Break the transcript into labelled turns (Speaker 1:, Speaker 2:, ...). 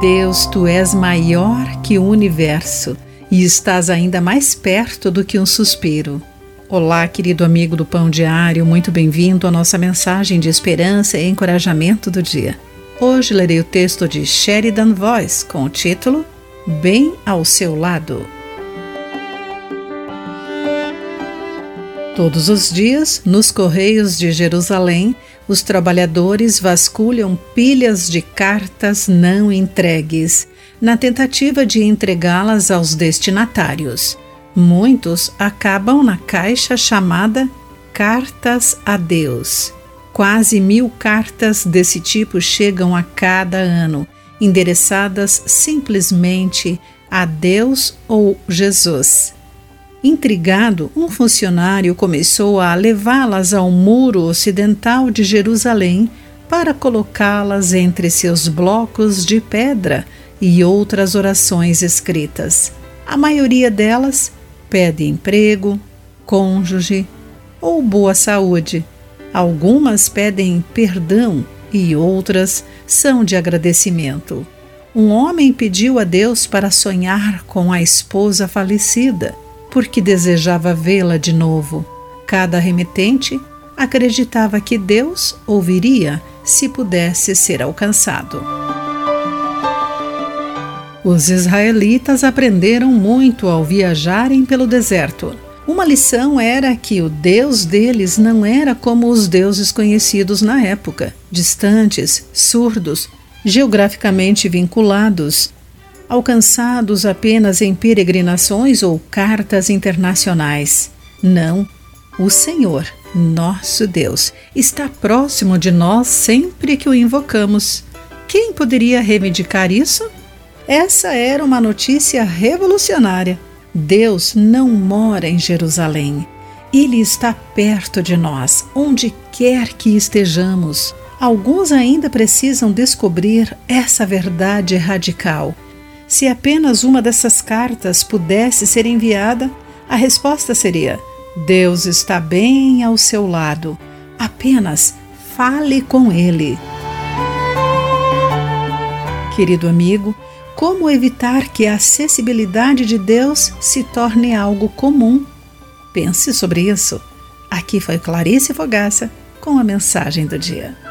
Speaker 1: Deus, tu és maior que o universo e estás ainda mais perto do que um suspiro. Olá, querido amigo do Pão Diário, muito bem-vindo à nossa mensagem de esperança e encorajamento do dia. Hoje lerei o texto de Sheridan Voice com o título Bem ao seu lado. Todos os dias, nos correios de Jerusalém, os trabalhadores vasculham pilhas de cartas não entregues, na tentativa de entregá-las aos destinatários. Muitos acabam na caixa chamada Cartas a Deus. Quase mil cartas desse tipo chegam a cada ano, endereçadas simplesmente a Deus ou Jesus. Intrigado, um funcionário começou a levá-las ao muro ocidental de Jerusalém para colocá-las entre seus blocos de pedra e outras orações escritas. A maioria delas pede emprego, cônjuge ou boa saúde. Algumas pedem perdão e outras são de agradecimento. Um homem pediu a Deus para sonhar com a esposa falecida porque desejava vê-la de novo. Cada remetente acreditava que Deus ouviria se pudesse ser alcançado. Os israelitas aprenderam muito ao viajarem pelo deserto. Uma lição era que o Deus deles não era como os deuses conhecidos na época, distantes, surdos, geograficamente vinculados alcançados apenas em peregrinações ou cartas internacionais. Não, o Senhor, nosso Deus, está próximo de nós sempre que o invocamos. Quem poderia reivindicar isso? Essa era uma notícia revolucionária. Deus não mora em Jerusalém. Ele está perto de nós, onde quer que estejamos. Alguns ainda precisam descobrir essa verdade radical. Se apenas uma dessas cartas pudesse ser enviada, a resposta seria: Deus está bem ao seu lado. Apenas fale com Ele. Querido amigo, como evitar que a acessibilidade de Deus se torne algo comum? Pense sobre isso. Aqui foi Clarice Fogaça com a mensagem do dia.